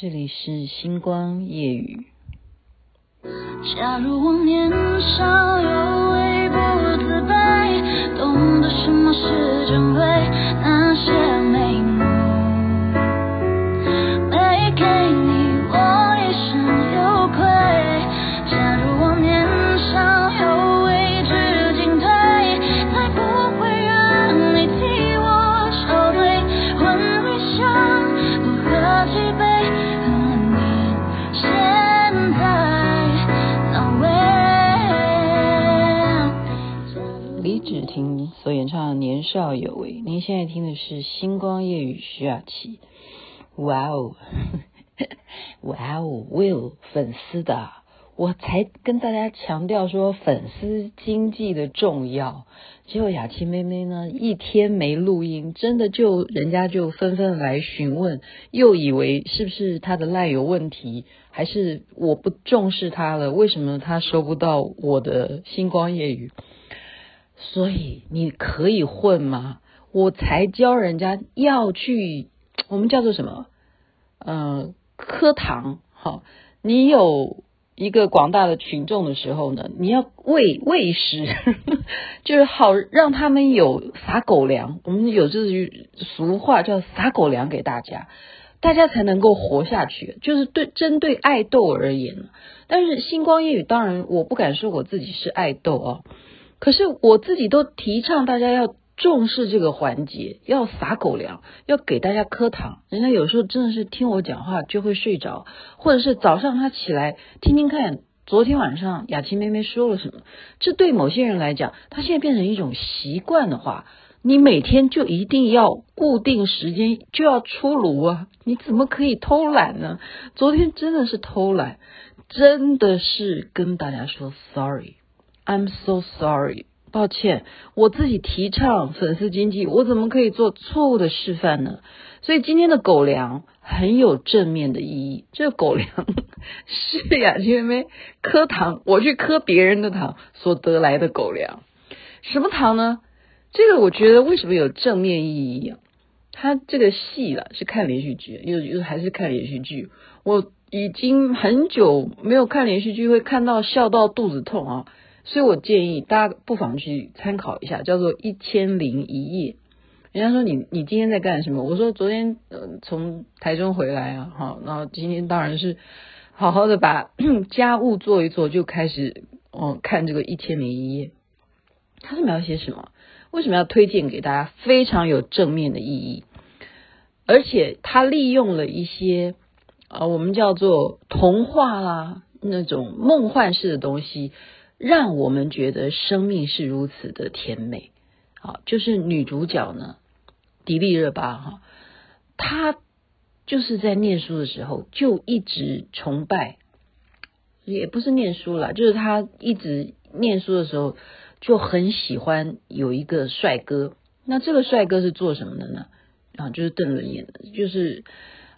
这里是星光夜雨。假如我年少有为不自卑，懂得什么是珍贵，少有为》，您现在听的是《星光夜雨》徐雅琪。哇哦，哇哦，Will 粉丝的，我才跟大家强调说粉丝经济的重要。结果雅琪妹妹呢，一天没录音，真的就人家就纷纷来询问，又以为是不是她的赖有问题，还是我不重视她了？为什么她收不到我的《星光夜雨》？所以你可以混吗？我才教人家要去，我们叫做什么？嗯、呃，课堂。好，你有一个广大的群众的时候呢，你要喂喂食，就是好让他们有撒狗粮。我们有这句俗话叫撒狗粮给大家，大家才能够活下去。就是对针对爱豆而言，但是星光夜语当然我不敢说我自己是爱豆啊。可是我自己都提倡大家要重视这个环节，要撒狗粮，要给大家磕糖。人家有时候真的是听我讲话就会睡着，或者是早上他起来听听看昨天晚上雅琪妹妹说了什么。这对某些人来讲，他现在变成一种习惯的话，你每天就一定要固定时间就要出炉啊！你怎么可以偷懒呢？昨天真的是偷懒，真的是跟大家说 sorry。I'm so sorry，抱歉，我自己提倡粉丝经济，我怎么可以做错误的示范呢？所以今天的狗粮很有正面的意义。这个狗粮 是雅琪妹妹磕糖，我去磕别人的糖所得来的狗粮。什么糖呢？这个我觉得为什么有正面意义啊？它这个戏了是看连续剧，又又还是看连续剧。我已经很久没有看连续剧，会看到笑到肚子痛啊。所以我建议大家不妨去参考一下，叫做《一千零一夜》。人家说你你今天在干什么？我说昨天呃从台中回来啊，好，然后今天当然是好好的把 家务做一做，就开始哦看这个《一千零一夜》。它是描写什么？为什么要推荐给大家？非常有正面的意义，而且它利用了一些啊、我们叫做童话啦那种梦幻式的东西。让我们觉得生命是如此的甜美，好，就是女主角呢，迪丽热巴哈，她就是在念书的时候就一直崇拜，也不是念书啦，就是她一直念书的时候就很喜欢有一个帅哥，那这个帅哥是做什么的呢？啊，就是邓伦演的，就是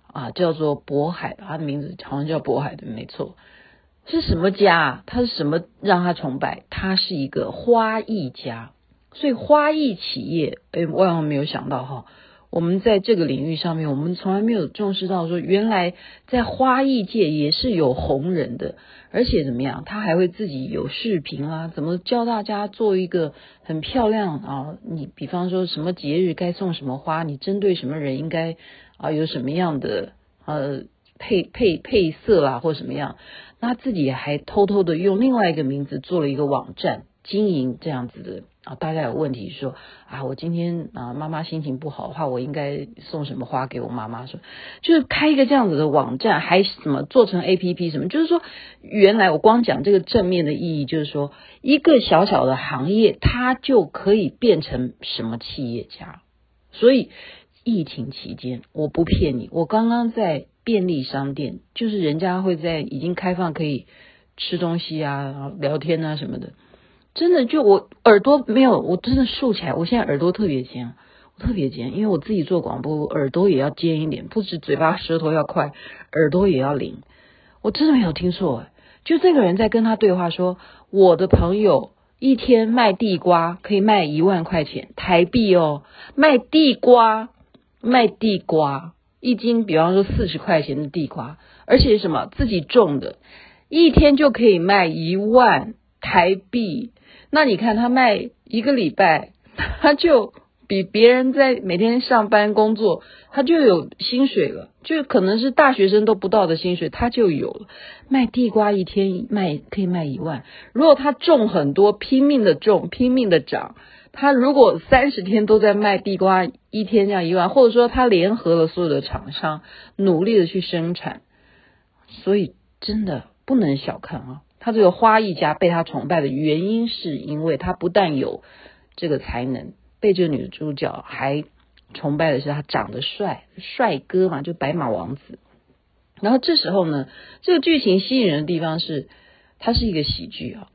啊叫做渤海，他的名字好像叫渤海的，没错。是什么家？他是什么让他崇拜？他是一个花艺家，所以花艺企业，哎，万万没有想到哈，我们在这个领域上面，我们从来没有重视到说，原来在花艺界也是有红人的，而且怎么样，他还会自己有视频啊，怎么教大家做一个很漂亮啊？你比方说什么节日该送什么花，你针对什么人应该啊有什么样的呃配配配色啦，或什么样？他自己还偷偷的用另外一个名字做了一个网站经营这样子的啊，大家有问题说啊，我今天啊妈妈心情不好的话，我应该送什么花给我妈妈？说就是开一个这样子的网站，还什么做成 APP 什么？就是说，原来我光讲这个正面的意义，就是说一个小小的行业，它就可以变成什么企业家。所以疫情期间，我不骗你，我刚刚在。便利商店就是人家会在已经开放可以吃东西啊、聊天啊什么的，真的就我耳朵没有，我真的竖起来，我现在耳朵特别尖，我特别尖，因为我自己做广播，耳朵也要尖一点，不止嘴巴舌头要快，耳朵也要灵。我真的没有听错，就这个人在跟他对话说，我的朋友一天卖地瓜可以卖一万块钱台币哦，卖地瓜，卖地瓜。一斤，比方说四十块钱的地瓜，而且什么自己种的，一天就可以卖一万台币。那你看他卖一个礼拜，他就比别人在每天上班工作，他就有薪水了，就可能是大学生都不到的薪水，他就有了。卖地瓜一天卖可以卖一万，如果他种很多，拼命的种，拼命的长。他如果三十天都在卖地瓜，一天这样一万，或者说他联合了所有的厂商，努力的去生产，所以真的不能小看啊！他这个花艺家被他崇拜的原因，是因为他不但有这个才能，被这个女主角还崇拜的是他长得帅，帅哥嘛，就白马王子。然后这时候呢，这个剧情吸引人的地方是，它是一个喜剧啊。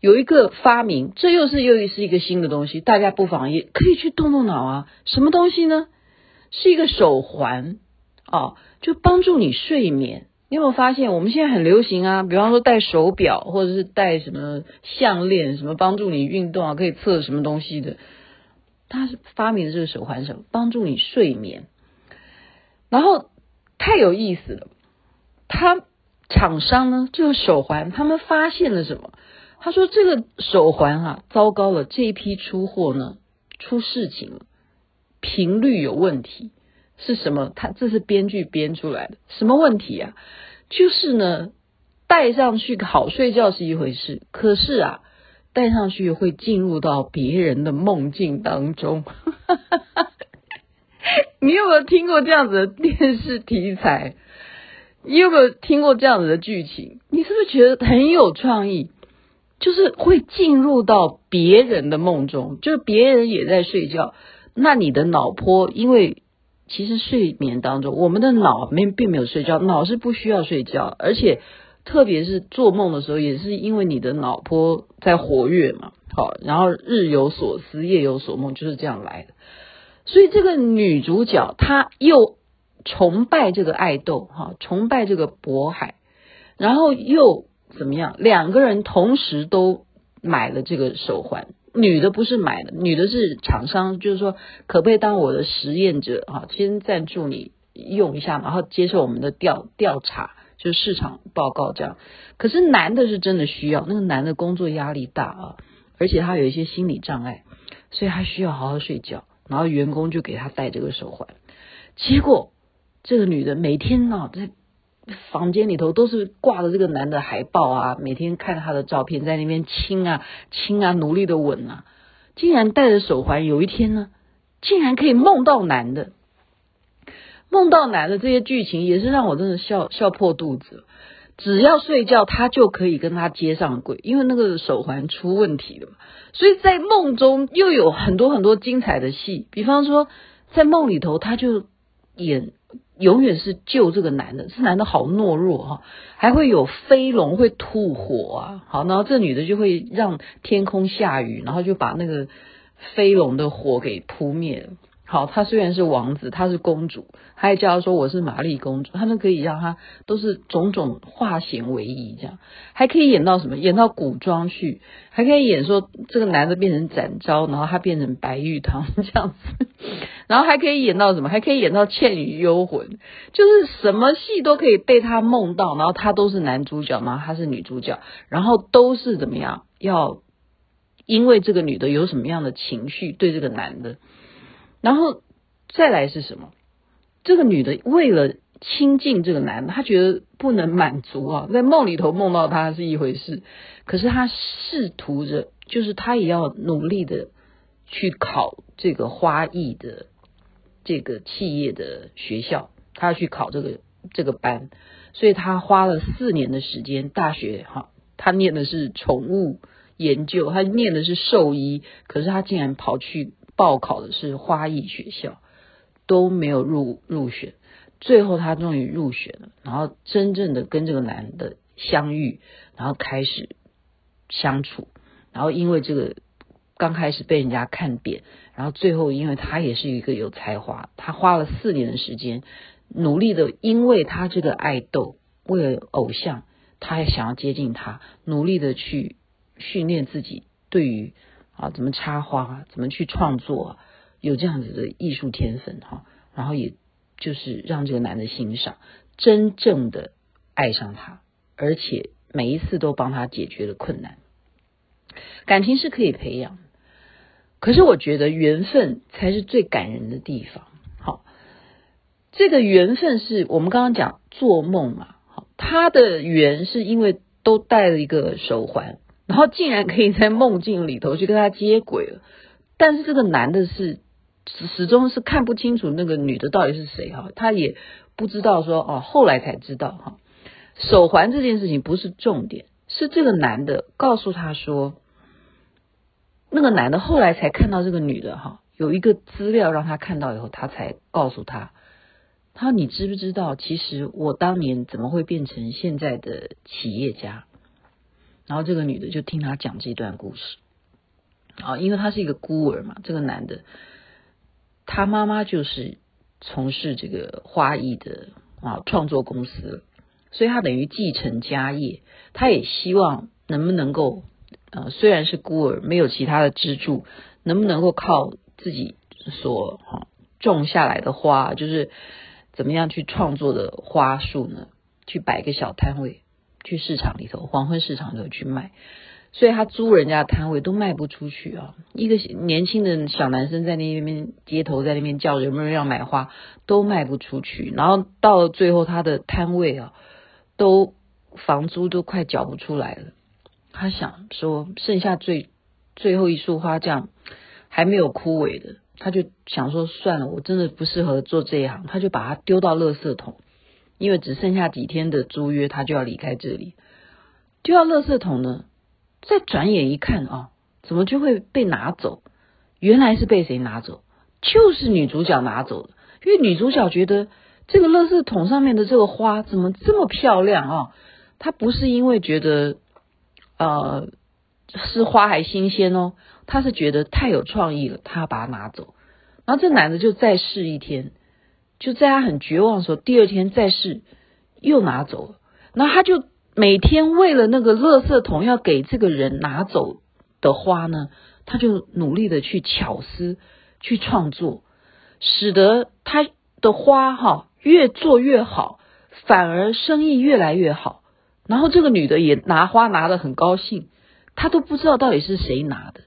有一个发明，这又是又是一个新的东西，大家不妨也可以去动动脑啊。什么东西呢？是一个手环哦，就帮助你睡眠。你有没有发现，我们现在很流行啊？比方说戴手表，或者是戴什么项链，什么帮助你运动啊，可以测什么东西的。他是发明的这个手环，什么帮助你睡眠？然后太有意思了，他厂商呢，这个手环，他们发现了什么？他说：“这个手环啊，糟糕了！这一批出货呢，出事情了，频率有问题，是什么？他这是编剧编出来的，什么问题啊？就是呢，戴上去好睡觉是一回事，可是啊，戴上去会进入到别人的梦境当中。你有没有听过这样子的电视题材？你有没有听过这样子的剧情？你是不是觉得很有创意？”就是会进入到别人的梦中，就是别人也在睡觉，那你的脑波，因为其实睡眠当中，我们的脑没并没有睡觉，脑是不需要睡觉，而且特别是做梦的时候，也是因为你的脑波在活跃嘛，好，然后日有所思，夜有所梦，就是这样来的。所以这个女主角她又崇拜这个爱豆，哈，崇拜这个渤海，然后又。怎么样？两个人同时都买了这个手环，女的不是买的，女的是厂商，就是说可不可以当我的实验者啊？先赞助你用一下，然后接受我们的调调查，就是市场报告这样。可是男的是真的需要，那个男的工作压力大啊，而且他有一些心理障碍，所以他需要好好睡觉。然后员工就给他戴这个手环，结果这个女的每天呢在。房间里头都是挂着这个男的海报啊，每天看他的照片，在那边亲啊亲啊，努力的吻啊，竟然戴着手环，有一天呢，竟然可以梦到男的，梦到男的这些剧情也是让我真的笑笑破肚子。只要睡觉，他就可以跟他接上轨，因为那个手环出问题了嘛，所以在梦中又有很多很多精彩的戏，比方说在梦里头，他就演。永远是救这个男的，这男的好懦弱哈，还会有飞龙会吐火啊，好，然后这女的就会让天空下雨，然后就把那个飞龙的火给扑灭了。好，他虽然是王子，他是公主，他还叫他说我是玛丽公主，他们可以让他都是种种化险为夷，这样还可以演到什么？演到古装去，还可以演说这个男的变成展昭，然后他变成白玉堂这样子，然后还可以演到什么？还可以演到倩女幽魂，就是什么戏都可以被他梦到，然后他都是男主角嘛，他是女主角，然后都是怎么样？要因为这个女的有什么样的情绪对这个男的？然后再来是什么？这个女的为了亲近这个男的，她觉得不能满足啊，在梦里头梦到他是一回事，可是她试图着，就是她也要努力的去考这个花艺的这个企业的学校，她要去考这个这个班，所以她花了四年的时间，大学哈，她念的是宠物研究，她念的是兽医，可是她竟然跑去。报考的是花艺学校，都没有入入选，最后他终于入选了，然后真正的跟这个男的相遇，然后开始相处，然后因为这个刚开始被人家看扁，然后最后因为他也是一个有才华，他花了四年的时间努力的，因为他这个爱豆，为了偶像，他也想要接近他，努力的去训练自己，对于。啊，怎么插花？怎么去创作？有这样子的艺术天分哈，然后也就是让这个男的欣赏，真正的爱上他，而且每一次都帮他解决了困难。感情是可以培养，可是我觉得缘分才是最感人的地方。好，这个缘分是我们刚刚讲做梦嘛。好，他的缘是因为都戴了一个手环，然后竟然可以在梦境里头去跟他接轨了。但是这个男的是始终是看不清楚那个女的到底是谁哈，他也不知道说哦，后来才知道哈。手环这件事情不是重点，是这个男的告诉他说。那个男的后来才看到这个女的哈，有一个资料让他看到以后，他才告诉他，他说你知不知道，其实我当年怎么会变成现在的企业家？然后这个女的就听他讲这段故事，啊，因为他是一个孤儿嘛，这个男的，他妈妈就是从事这个花艺的啊创作公司，所以他等于继承家业，他也希望能不能够。呃，虽然是孤儿，没有其他的支柱，能不能够靠自己所哈种下来的花，就是怎么样去创作的花束呢？去摆个小摊位，去市场里头，黄昏市场里头去卖。所以他租人家的摊位都卖不出去啊！一个年轻的小男生在那边街头在那边叫有没有人要买花，都卖不出去。然后到了最后，他的摊位啊，都房租都快缴不出来了。他想说，剩下最最后一束花这样还没有枯萎的，他就想说算了，我真的不适合做这一行，他就把它丢到垃圾桶，因为只剩下几天的租约，他就要离开这里。丢到垃圾桶呢，再转眼一看啊，怎么就会被拿走？原来是被谁拿走？就是女主角拿走的，因为女主角觉得这个垃圾桶上面的这个花怎么这么漂亮啊？她不是因为觉得。呃，是花还新鲜哦，她是觉得太有创意了，她要把它拿走。然后这男的就再试一天，就在他很绝望的时候，第二天再试，又拿走了。然后他就每天为了那个垃圾桶要给这个人拿走的花呢，他就努力的去巧思，去创作，使得他的花哈越做越好，反而生意越来越好。然后这个女的也拿花拿得很高兴，她都不知道到底是谁拿的，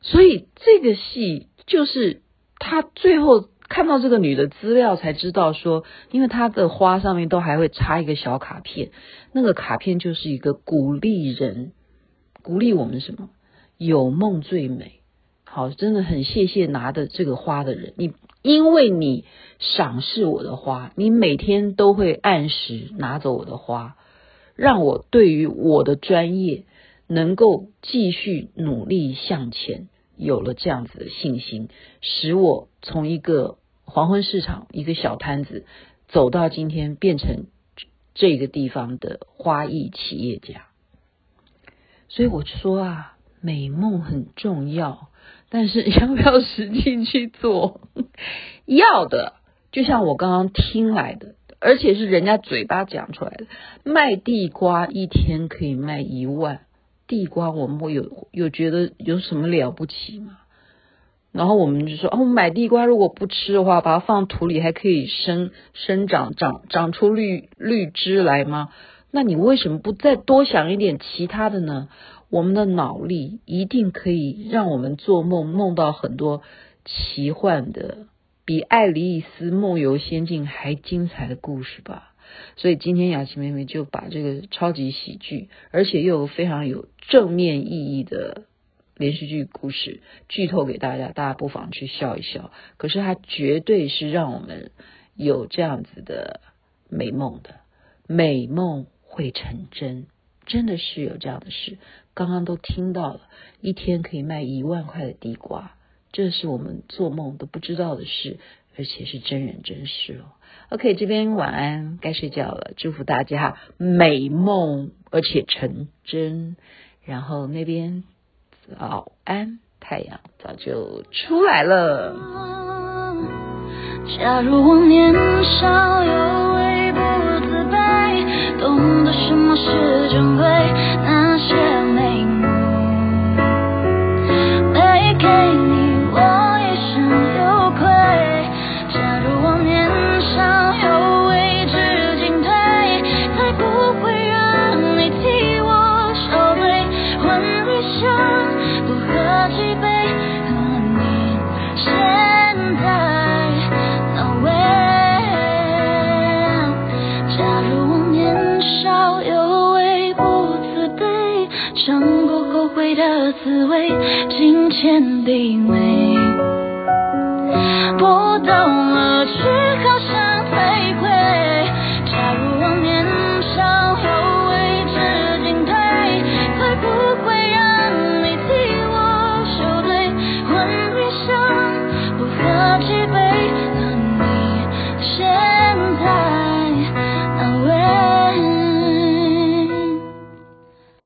所以这个戏就是他最后看到这个女的资料才知道说，因为她的花上面都还会插一个小卡片，那个卡片就是一个鼓励人，鼓励我们什么？有梦最美。好，真的很谢谢拿的这个花的人，你因为你赏识我的花，你每天都会按时拿走我的花。让我对于我的专业能够继续努力向前，有了这样子的信心，使我从一个黄昏市场一个小摊子走到今天，变成这个地方的花艺企业家。所以我说啊，美梦很重要，但是要不要实际去做？要的，就像我刚刚听来的。而且是人家嘴巴讲出来的，卖地瓜一天可以卖一万，地瓜我们会有有觉得有什么了不起吗？然后我们就说，哦，买地瓜如果不吃的话，把它放土里还可以生生长长长出绿绿枝来吗？那你为什么不再多想一点其他的呢？我们的脑力一定可以让我们做梦梦到很多奇幻的。比《爱丽丝梦游仙境》还精彩的故事吧，所以今天雅琪妹妹就把这个超级喜剧，而且又非常有正面意义的连续剧故事剧透给大家，大家不妨去笑一笑。可是它绝对是让我们有这样子的美梦的，美梦会成真，真的是有这样的事。刚刚都听到了，一天可以卖一万块的地瓜。这是我们做梦都不知道的事，而且是真人真事哦。OK，这边晚安，该睡觉了。祝福大家美梦，而且成真。然后那边早安，太阳早就出来了。假如我年少有为不自卑，懂得什么是珍贵，那的滋味金钱地位搏到了却好想